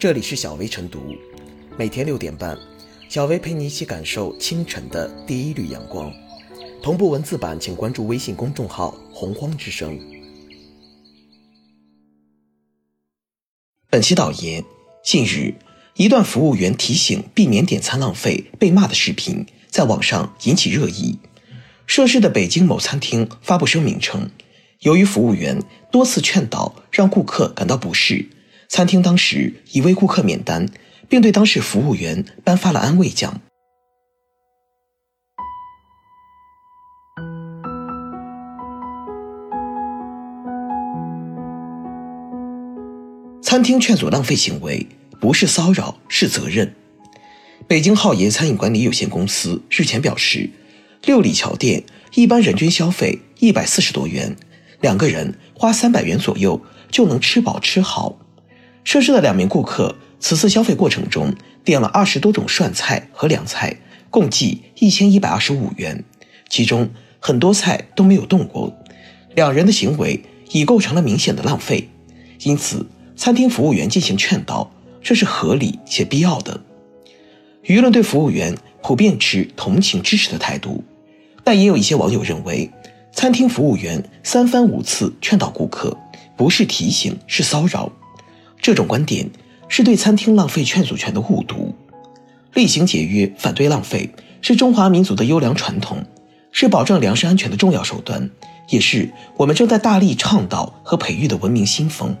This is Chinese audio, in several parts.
这里是小薇晨读，每天六点半，小薇陪你一起感受清晨的第一缕阳光。同步文字版，请关注微信公众号“洪荒之声”。本期导言：近日，一段服务员提醒避免点餐浪费被骂的视频在网上引起热议。涉事的北京某餐厅发布声明称，由于服务员多次劝导，让顾客感到不适，餐厅当时已为顾客免单，并对当事服务员颁发了安慰奖。餐厅劝阻浪费行为不是骚扰，是责任。北京浩爷餐饮管理有限公司日前表示。六里桥店一般人均消费一百四十多元，两个人花三百元左右就能吃饱吃好。涉事的两名顾客此次消费过程中点了二十多种涮菜和凉菜，共计一千一百二十五元，其中很多菜都没有动过。两人的行为已构成了明显的浪费，因此餐厅服务员进行劝导，这是合理且必要的。舆论对服务员普遍持同情支持的态度。但也有一些网友认为，餐厅服务员三番五次劝导顾客，不是提醒是骚扰。这种观点是对餐厅浪费劝阻权的误读。厉行节约，反对浪费，是中华民族的优良传统，是保证粮食安全的重要手段，也是我们正在大力倡导和培育的文明新风。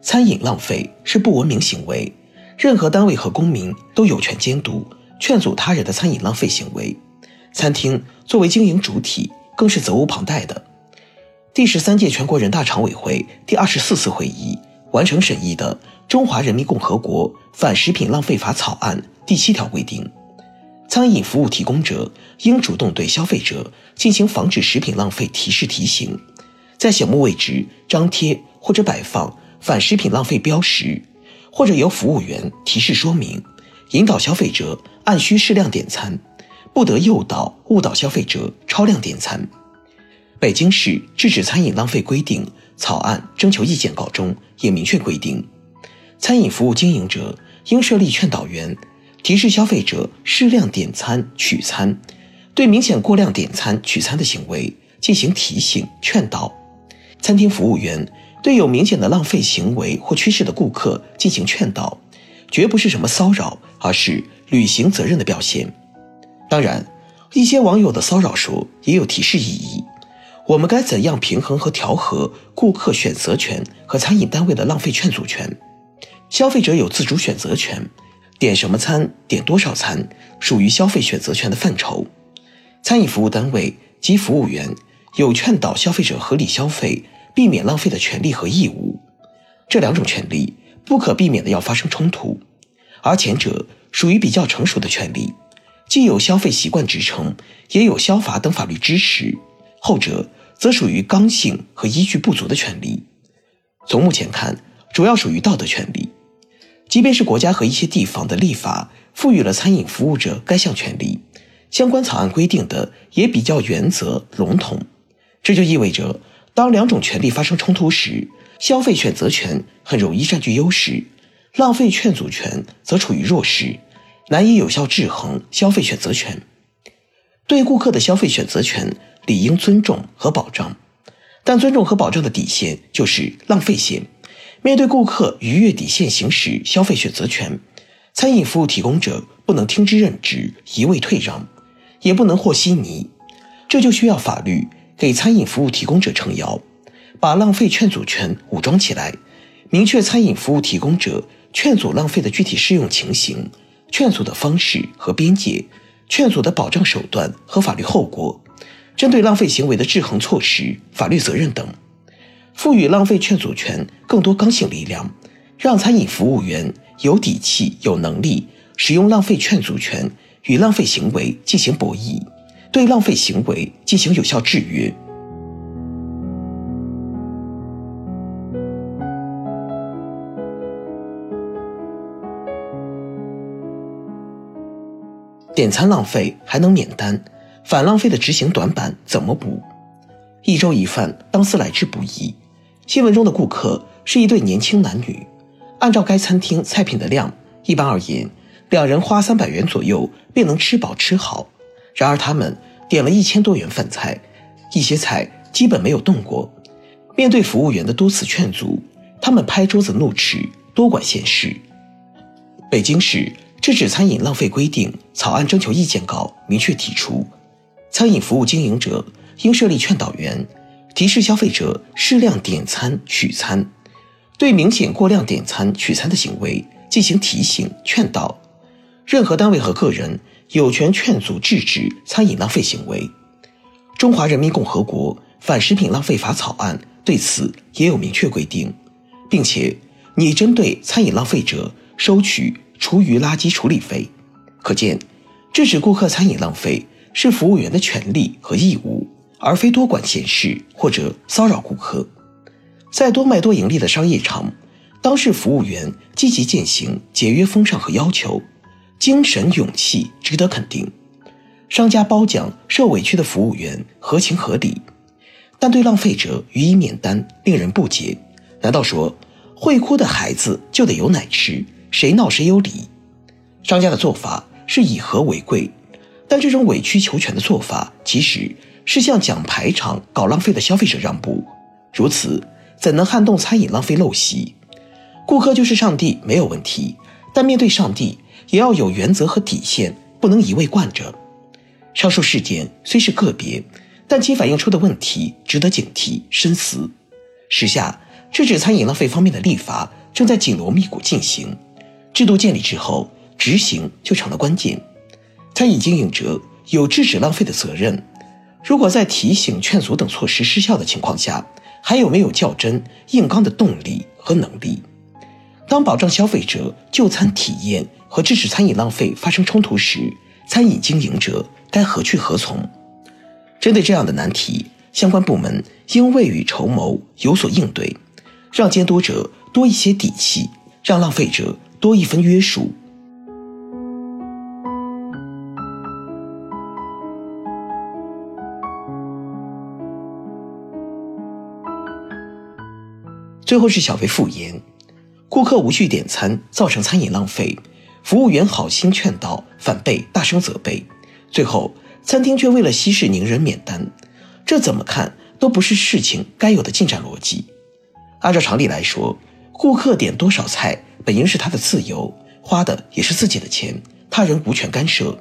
餐饮浪费是不文明行为，任何单位和公民都有权监督、劝阻他人的餐饮浪费行为。餐厅作为经营主体，更是责无旁贷的。第十三届全国人大常委会第二十四次会议完成审议的《中华人民共和国反食品浪费法》草案第七条规定，餐饮服务提供者应主动对消费者进行防止食品浪费提示提醒，在醒目位置张贴或者摆放反食品浪费标识，或者由服务员提示说明，引导消费者按需适量点餐。不得诱导、误导消费者超量点餐。北京市制止餐饮浪费规定草案征求意见稿中也明确规定，餐饮服务经营者应设立劝导员，提示消费者适量点餐取餐，对明显过量点餐取餐的行为进行提醒劝导。餐厅服务员对有明显的浪费行为或趋势的顾客进行劝导，绝不是什么骚扰，而是履行责任的表现。当然，一些网友的骚扰说也有提示意义。我们该怎样平衡和调和顾客选择权和餐饮单位的浪费劝阻权？消费者有自主选择权，点什么餐、点多少餐属于消费选择权的范畴。餐饮服务单位及服务员有劝导消费者合理消费、避免浪费的权利和义务。这两种权利不可避免的要发生冲突，而前者属于比较成熟的权利。既有消费习惯支撑，也有消法等法律支持；后者则属于刚性和依据不足的权利。从目前看，主要属于道德权利。即便是国家和一些地方的立法赋予了餐饮服务者该项权利，相关草案规定的也比较原则笼统。这就意味着，当两种权利发生冲突时，消费选择权很容易占据优势，浪费劝阻权则处于弱势。难以有效制衡消费选择权，对顾客的消费选择权理应尊重和保障，但尊重和保障的底线就是浪费线。面对顾客逾越底线行使消费选择权，餐饮服务提供者不能听之任之、一味退让，也不能和稀泥。这就需要法律给餐饮服务提供者撑腰，把浪费劝阻权武装起来，明确餐饮服务提供者劝阻浪费的具体适用情形。劝阻的方式和边界，劝阻的保障手段和法律后果，针对浪费行为的制衡措施、法律责任等，赋予浪费劝阻权更多刚性力量，让餐饮服务员有底气、有能力使用浪费劝阻权与浪费行为进行博弈，对浪费行为进行有效制约。点餐浪费还能免单，反浪费的执行短板怎么补？一粥一饭，当思来之不易。新闻中的顾客是一对年轻男女，按照该餐厅菜品的量，一般而言，两人花三百元左右便能吃饱吃好。然而他们点了一千多元饭菜，一些菜基本没有动过。面对服务员的多次劝阻，他们拍桌子怒斥，多管闲事。北京市制止餐饮浪费规定草案征求意见稿明确提出，餐饮服务经营者应设立劝导员，提示消费者适量点餐取餐，对明显过量点餐取餐的行为进行提醒劝导。任何单位和个人有权劝阻制止餐饮浪费行为。中华人民共和国反食品浪费法草案。对此也有明确规定，并且拟针对餐饮浪费者收取厨余垃圾处理费。可见，制止顾客餐饮浪费是服务员的权利和义务，而非多管闲事或者骚扰顾客。在多卖多盈利的商业场，当事服务员积极践行节约风尚和要求，精神勇气值得肯定。商家褒奖受委屈的服务员，合情合理。但对浪费者予以免单，令人不解。难道说会哭的孩子就得有奶吃？谁闹谁有理？商家的做法是以和为贵，但这种委曲求全的做法，其实是向奖牌场搞浪费的消费者让步。如此，怎能撼动餐饮浪费陋习？顾客就是上帝，没有问题。但面对上帝，也要有原则和底线，不能一味惯着。上述事件虽是个别。但其反映出的问题值得警惕深思。时下制止餐饮浪费方面的立法正在紧锣密鼓进行，制度建立之后，执行就成了关键。餐饮经营者有制止浪费的责任。如果在提醒、劝阻等措施失效的情况下，还有没有较真硬刚的动力和能力？当保障消费者就餐体验和制止餐饮浪费发生冲突时，餐饮经营者该何去何从？针对这样的难题，相关部门应未雨绸缪，有所应对，让监督者多一些底气，让浪费者多一分约束。最后是小微复言：顾客无序点餐造成餐饮浪费，服务员好心劝导，反被大声责备，最后。餐厅却为了息事宁人免单，这怎么看都不是事情该有的进展逻辑。按照常理来说，顾客点多少菜本应是他的自由，花的也是自己的钱，他人无权干涉。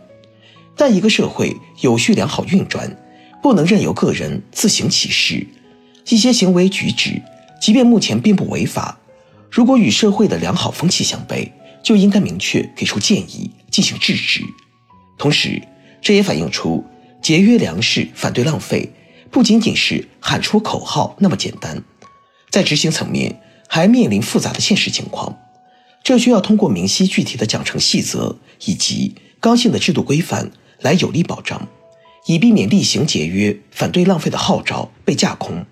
但一个社会有序良好运转，不能任由个人自行其事。一些行为举止，即便目前并不违法，如果与社会的良好风气相悖，就应该明确给出建议，进行制止。同时，这也反映出节约粮食、反对浪费，不仅仅是喊出口号那么简单，在执行层面还面临复杂的现实情况。这需要通过明晰具体的奖惩细则以及刚性的制度规范来有力保障，以避免厉行节约、反对浪费的号召被架空。